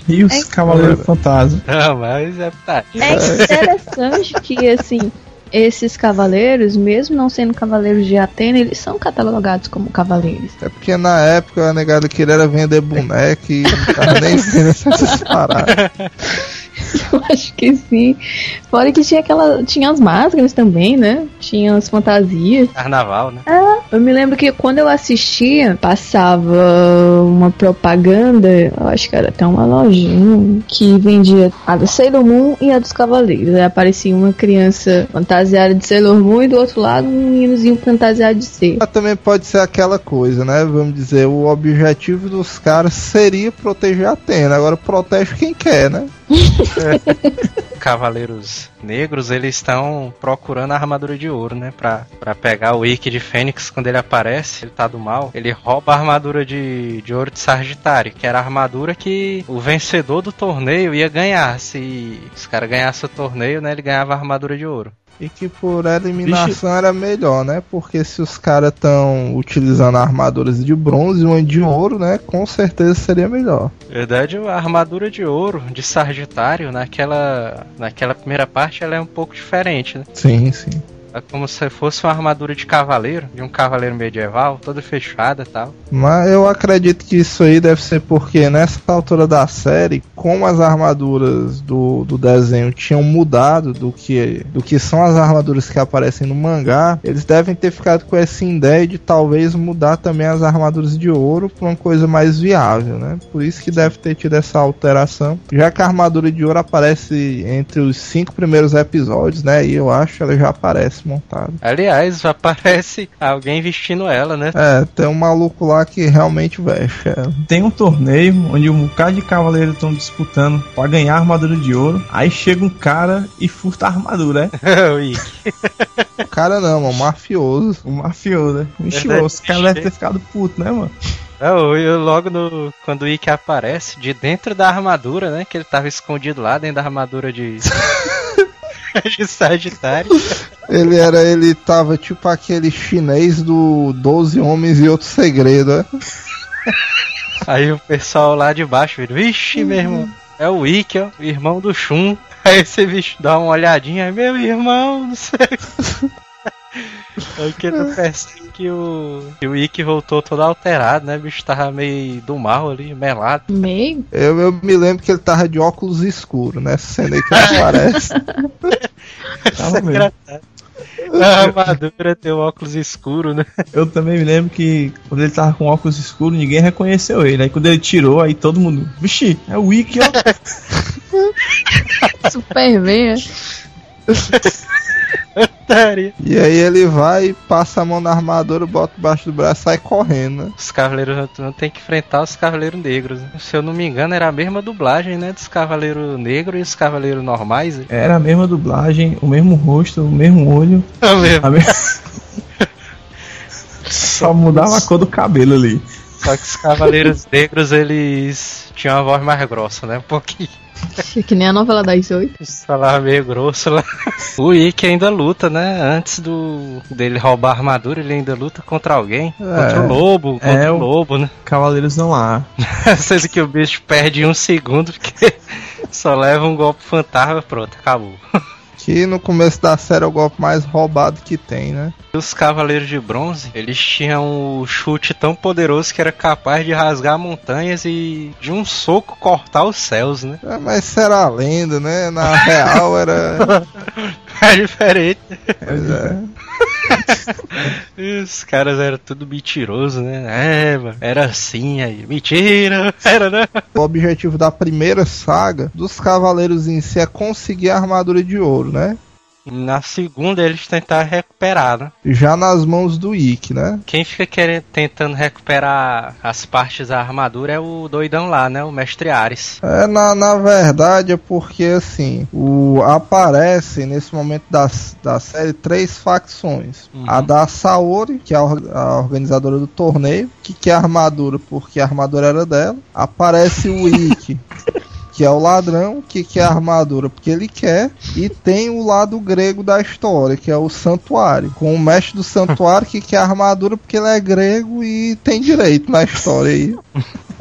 E os É. Cavaleiros Fantasma. Não, mas é. Tá. É interessante que, assim, esses cavaleiros, mesmo não sendo cavaleiros de Atena, eles são catalogados como cavaleiros. É porque na época a negada queria era vender boneco e não tava nem vendo essas paradas. acho que sim. Fora que tinha aquela. Tinha as máscaras também, né? Tinha as fantasias. Carnaval, né? Eu me lembro que quando eu assistia, passava uma propaganda, eu acho que era até uma lojinha, que vendia a do Sailor Moon e a dos Cavaleiros. Aí aparecia uma criança fantasiada de Sailor Moon e do outro lado um meninozinho fantasiado de ser. Mas também pode ser aquela coisa, né? Vamos dizer, o objetivo dos caras seria proteger a Atena. Agora protege quem quer, né? Cavaleiros Negros, eles estão procurando a armadura de ouro, né? Pra, pra pegar o Ikki de Fênix quando ele aparece, ele tá do mal. Ele rouba a armadura de, de ouro de Sagitário, que era a armadura que o vencedor do torneio ia ganhar. Se os caras ganhassem o torneio, né? Ele ganhava a armadura de ouro. E que por eliminação era melhor, né? Porque se os caras estão utilizando armaduras de bronze e uma de ouro, né? Com certeza seria melhor. Na verdade, a armadura de ouro de Sagitário, naquela, naquela primeira parte, ela é um pouco diferente, né? Sim, sim. É como se fosse uma armadura de cavaleiro, de um cavaleiro medieval, toda fechada e tal. Mas eu acredito que isso aí deve ser porque nessa altura da série, como as armaduras do, do desenho tinham mudado do que, do que são as armaduras que aparecem no mangá, eles devem ter ficado com essa ideia de talvez mudar também as armaduras de ouro para uma coisa mais viável, né? Por isso que deve ter tido essa alteração. Já que a armadura de ouro aparece entre os cinco primeiros episódios, né? E eu acho que ela já aparece montada. Aliás, aparece alguém vestindo ela, né? É, tem um maluco lá que realmente veste ela. Tem um torneio onde um bocado de cavaleiros estão disputando pra ganhar a armadura de ouro. Aí chega um cara e furta a armadura, é? o. Cara não, mano, mafioso. O mafioso, né? Vixe, os caras devem ter ficado puto, né, mano? Não, eu logo no, quando o Ikki aparece, de dentro da armadura, né? Que ele tava escondido lá dentro da armadura de. de Sagitário. Ele era, ele tava tipo aquele chinês do 12 Homens e Outro Segredo, né? Aí o pessoal lá de baixo vira, vixe, meu irmão, é o Ikki, ó, o irmão do Shun. Aí esse bicho dá uma olhadinha, meu irmão, não sei. Aí que ele percebe que o, que o Ikki voltou todo alterado, né? O bicho tava meio do mal ali, melado. Meio? Eu, eu me lembro que ele tava de óculos escuros, né? Cena aí que ele aparece. Tava mesmo. A armadura tem um óculos escuro, né? Eu também me lembro que quando ele tava com óculos escuros, ninguém reconheceu ele. Aí quando ele tirou, aí todo mundo. Vixe, é o Wiki, ó. Super veia. E aí ele vai, passa a mão na armadura, bota debaixo do braço e sai correndo, né? Os Cavaleiros não tem que enfrentar os Cavaleiros Negros. né? Se eu não me engano, era a mesma dublagem, né? Dos Cavaleiros Negros e os Cavaleiros Normais. né? Era a mesma dublagem, o mesmo rosto, o mesmo olho. É mesmo. A me- Só mudava a cor do cabelo ali. Só que os Cavaleiros Negros, eles tinham uma voz mais grossa, né? Um pouquinho. Que nem a novela das oito. Eles falavam meio grosso lá. O Ikki ainda luta, né? Antes do dele roubar a armadura, ele ainda luta contra alguém. Contra o lobo, contra É, o lobo, né? Cavaleiros não há. Sendo que o bicho perde um segundo, porque só leva um golpe fantasma, pronto, acabou. Que no começo da série é o golpe mais roubado que tem, né? Os Cavaleiros de Bronze, eles tinham o chute tão poderoso que era capaz de rasgar montanhas e de um soco cortar os céus, né? É, mas isso era lenda, né? Na real era. É diferente. Pois é. Os caras eram tudo mentiroso, né? É, mano, era assim aí. Mentira! Era, né? O objetivo da primeira saga dos cavaleiros em si é conseguir a armadura de ouro, né? Na segunda eles tentaram recuperar, né? Já nas mãos do Ikki, né? Quem fica querendo, tentando recuperar as partes da armadura é o doidão lá, né? O Mestre Ares. É, na, na verdade é porque assim, o, aparece nesse momento da, da série três facções. Uhum. A da Saori, que é a, a organizadora do torneio, que quer a armadura porque a armadura era dela. Aparece o Ikki. Que é o ladrão que quer a armadura porque ele quer, e tem o lado grego da história, que é o santuário, com o mestre do santuário que quer a armadura porque ele é grego e tem direito na história aí.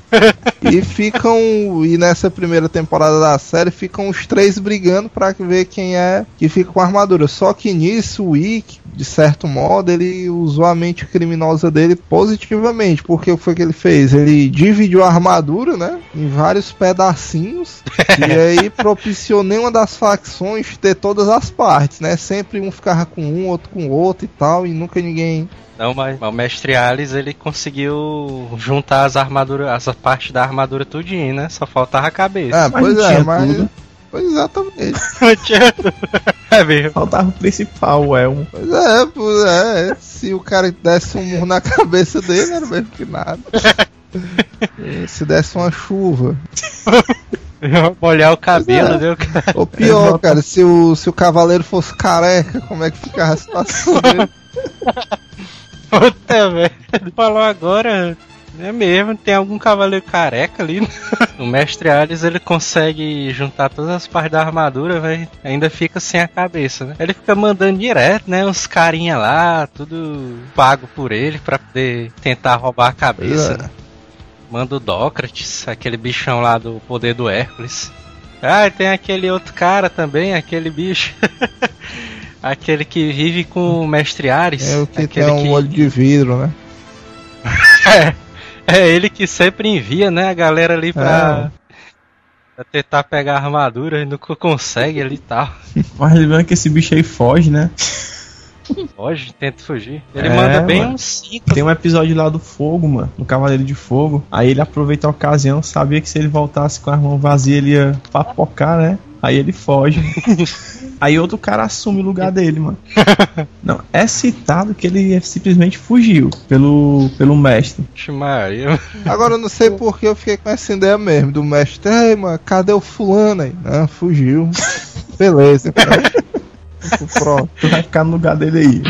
E ficam. E nessa primeira temporada da série ficam os três brigando pra ver quem é que fica com a armadura. Só que nisso o Ikki de certo modo, ele usou a mente criminosa dele positivamente. Porque foi o que ele fez? Ele dividiu a armadura, né? Em vários pedacinhos. e aí propiciou nenhuma das facções ter todas as partes, né? Sempre um ficava com um, outro com outro e tal. E nunca ninguém não, mas, mas o mestre Alice ele conseguiu juntar as armaduras, as partes da armadura tudinho, né? Só faltava a cabeça. Ah, pois é, mas. Tudo. Pois exatamente. é mesmo. Faltava o principal, o Elmo. Pois é, pois é. Se o cara desse um murro na cabeça dele, era mesmo que nada. Se desse uma chuva. Molhar o cabelo, é. deu, cara. Ou pior, cara, se o, se o cavaleiro fosse careca, como é que ficava a situação dele? Puta, velho. Falou agora. É mesmo, tem algum cavaleiro careca ali. o mestre Alice ele consegue juntar todas as partes da armadura, velho. Ainda fica sem a cabeça, né? Ele fica mandando direto, né? Uns carinha lá, tudo pago por ele pra poder tentar roubar a cabeça. É. Né? Manda o Dócrates, aquele bichão lá do poder do Hércules. Ah, e tem aquele outro cara também, aquele bicho. aquele que vive com o mestre Ares. É o que tem um que... olho de vidro, né? é. É ele que sempre envia, né, a galera ali pra, é. pra tentar pegar a armadura e nunca consegue ali e tal. Mas lembrando que esse bicho aí foge, né? Foge, tenta fugir. Ele é, manda bem mano. uns 5. Tem um episódio lá do fogo, mano, no Cavaleiro de Fogo. Aí ele aproveita a ocasião, sabia que se ele voltasse com a mão vazia ele ia papocar, né? Aí ele foge. Aí outro cara assume o lugar dele, mano. Não, é citado que ele simplesmente fugiu pelo, pelo mestre. Maria. Agora eu não sei porque eu fiquei com essa ideia mesmo do mestre. Ei, mano, cadê o fulano aí? Não, fugiu. Beleza, então. Pronto, tu vai ficar no lugar dele aí.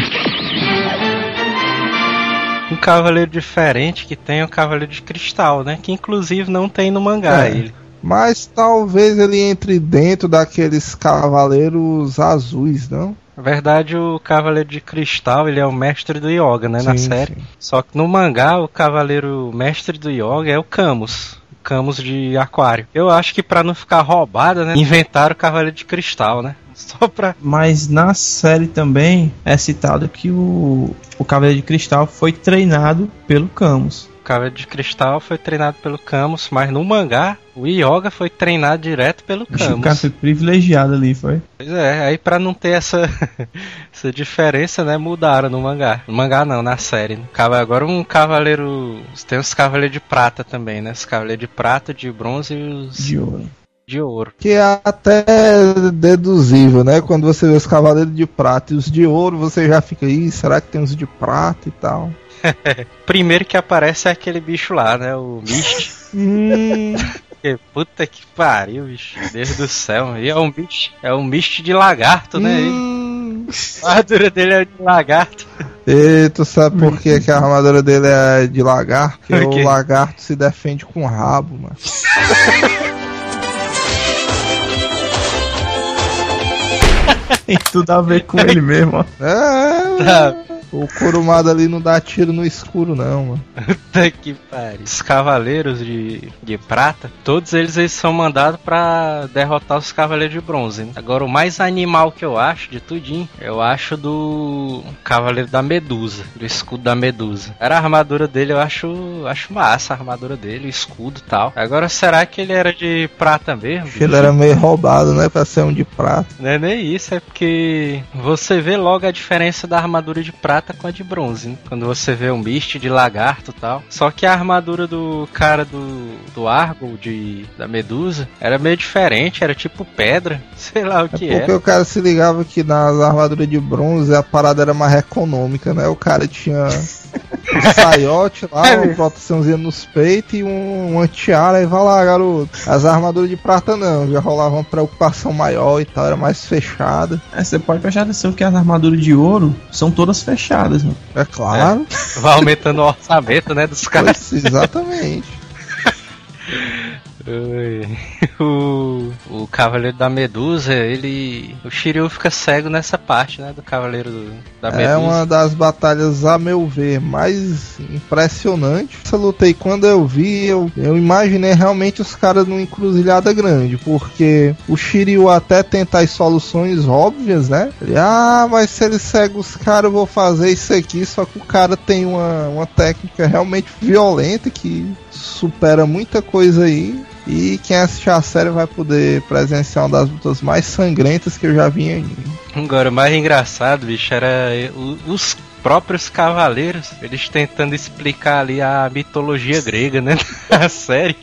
Um cavaleiro diferente que tem é o Cavaleiro de Cristal, né? Que inclusive não tem no mangá é. ele. Mas talvez ele entre dentro daqueles cavaleiros azuis, não? Na verdade, o Cavaleiro de Cristal, ele é o mestre do Yoga, né, sim, na série. Sim. Só que no mangá, o Cavaleiro Mestre do Yoga é o Camus. Camus de Aquário. Eu acho que para não ficar roubada, né, inventaram o Cavaleiro de Cristal, né? Só pra... Mas na série também é citado que o, o Cavaleiro de Cristal foi treinado pelo Camus. Cavaleiro de Cristal foi treinado pelo Camus, mas no mangá o Yoga foi treinado direto pelo Camus. O cara foi privilegiado ali, foi? Pois é, aí pra não ter essa, essa diferença, né, mudaram no mangá. No mangá não, na série. Agora um cavaleiro... Tem os cavaleiros de prata também, né? Os cavaleiros de prata, de bronze e os... De ouro de ouro. Que é até deduzível, né? Quando você vê os cavaleiros de prata e os de ouro, você já fica aí, será que tem os de prata e tal? Primeiro que aparece é aquele bicho lá, né? O Mist. hum. Puta que pariu, bicho. Deus do céu. E é um bicho. É um Mist de lagarto, né? Hum. A armadura dele é de lagarto. E tu sabe por que, que a armadura dele é de lagarto? Porque o lagarto se defende com o rabo, mano. Tem tudo a ver com ele mesmo, ó. É, tá. O Kurumada ali não dá tiro no escuro, não, mano. Puta que pariu. Os cavaleiros de, de prata, todos eles, eles são mandados para derrotar os cavaleiros de bronze. Né? Agora, o mais animal que eu acho de tudinho, eu acho do cavaleiro da Medusa, do escudo da Medusa. Era a armadura dele, eu acho, acho massa a armadura dele, o escudo e tal. Agora, será que ele era de prata mesmo? Ele era meio roubado, né, pra ser um de prata. Não é nem isso, é porque você vê logo a diferença da armadura de prata prata com a de bronze, né? Quando você vê um Beast de lagarto e tal. Só que a armadura do cara do, do Argo, de, da Medusa, era meio diferente, era tipo pedra, sei lá o que é. Porque o cara se ligava que nas armaduras de bronze a parada era mais econômica, né? O cara tinha saiote lá, é uma proteçãozinha nos peitos e um, uma tiara e vai lá, garoto. As armaduras de prata não, já rolava uma preocupação maior e tal, era mais fechada. É, você pode prestar atenção que as armaduras de ouro são todas fechadas, mano. É claro. É, vai aumentando o orçamento, né, dos caras. Pois, exatamente. o, o Cavaleiro da Medusa, ele. O Shiryu fica cego nessa parte, né? Do Cavaleiro do, da Medusa. É uma das batalhas, a meu ver, mais impressionante. Essa luta aí, quando eu vi, eu, eu imaginei realmente os caras numa encruzilhada grande, porque o Shiryu até tenta as soluções óbvias, né? Ele, ah, mas se ele cega os caras, eu vou fazer isso aqui, só que o cara tem uma, uma técnica realmente violenta que supera muita coisa aí. E quem assistir a série vai poder presenciar uma das lutas mais sangrentas que eu já vi em Agora, o mais engraçado, bicho, era os próprios cavaleiros, eles tentando explicar ali a mitologia grega, né? Na série.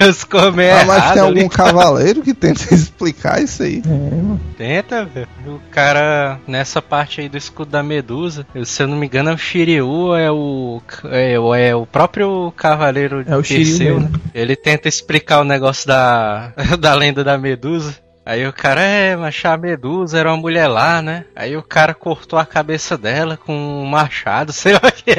Os comem Ah, mas tem errado ali. algum cavaleiro que tenta explicar isso aí. É, mano. Tenta, velho. O cara, nessa parte aí do escudo da Medusa, eu- se eu não me engano, é o Shiryu, é o. É, o- é o próprio cavaleiro É o Perseu, né? Ele tenta explicar o negócio da, da lenda da Medusa. Aí o cara, é, mas a Medusa era uma mulher lá, né? Aí o cara cortou a cabeça dela com um machado, sei lá o que.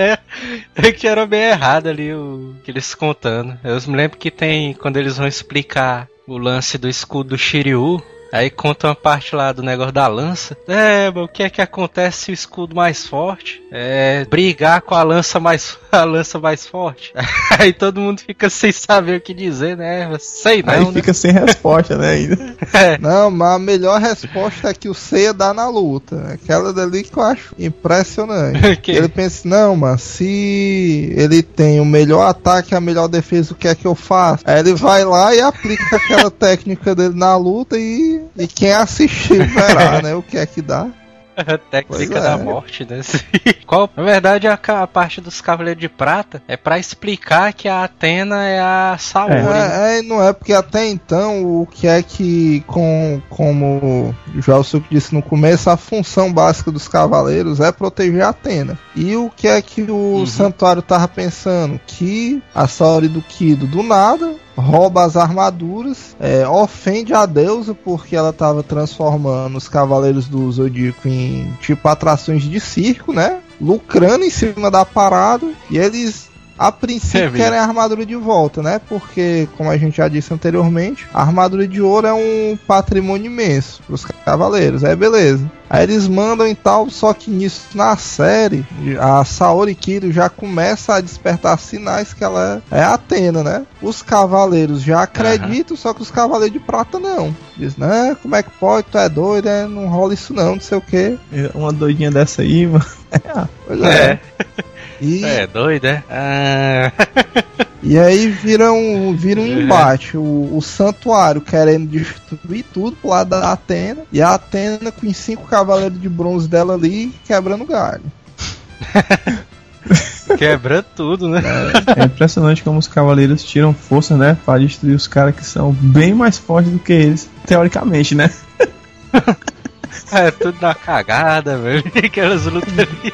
É que era bem errado ali o que eles contando. Eu me lembro que tem, quando eles vão explicar o lance do escudo do Shiryu, Aí conta uma parte lá do negócio da lança. É, mas o que é que acontece se o escudo mais forte? É brigar com a lança mais a lança mais forte. Aí todo mundo fica sem saber o que dizer, né? Sei não, Aí né? fica sem resposta, né? Ainda. Não, mas a melhor resposta é que o Seiya dá na luta. Aquela dali que eu acho impressionante. Que- Ele pensa, não, mas se ele tem o melhor ataque e a melhor defesa, o que é que eu faço? Aí ele vai lá e aplica aquela técnica dele na luta e, e quem assistir verá, né? O que é que dá. A técnica é. da morte, né? Qual, na verdade, a, a parte dos Cavaleiros de Prata é pra explicar que a Atena é a Saori. É, é, não é porque até então o que é que, com, como o Joelson disse no começo, a função básica dos cavaleiros é proteger a Atena. E o que é que o Uhum. santuário tava pensando? Que a Saori do Kido do nada rouba as armaduras, é, ofende a deusa porque ela tava transformando os cavaleiros do Zodíaco em tipo atrações de circo, né? Lucrando em cima da parada e eles a É princípio mesmo. querem a armadura de volta, né? Porque, como a gente já disse anteriormente, a armadura de ouro é um patrimônio imenso pros cavaleiros, aí beleza. Aí eles mandam e tal, só que nisso, na série, a Saori Kido já começa a despertar sinais que ela é Atena, né? Os cavaleiros já acreditam, só que os cavaleiros de prata não. Diz, né? Como é que pode? Tu é doido, né? Não rola isso não, não sei o que. Uma doidinha dessa aí, mano. Pois é. E, É, doido, é? Ah, E aí vira um, vira um embate. O, o santuário querendo destruir tudo pro lado da Atena. E a Atena com cinco cavaleiros de bronze dela ali quebrando galho. quebra tudo, né? É impressionante como os cavaleiros tiram força, né? Pra destruir os caras que são bem mais fortes do que eles, teoricamente, né? É tudo na cagada, velho. Aquelas lutas ali.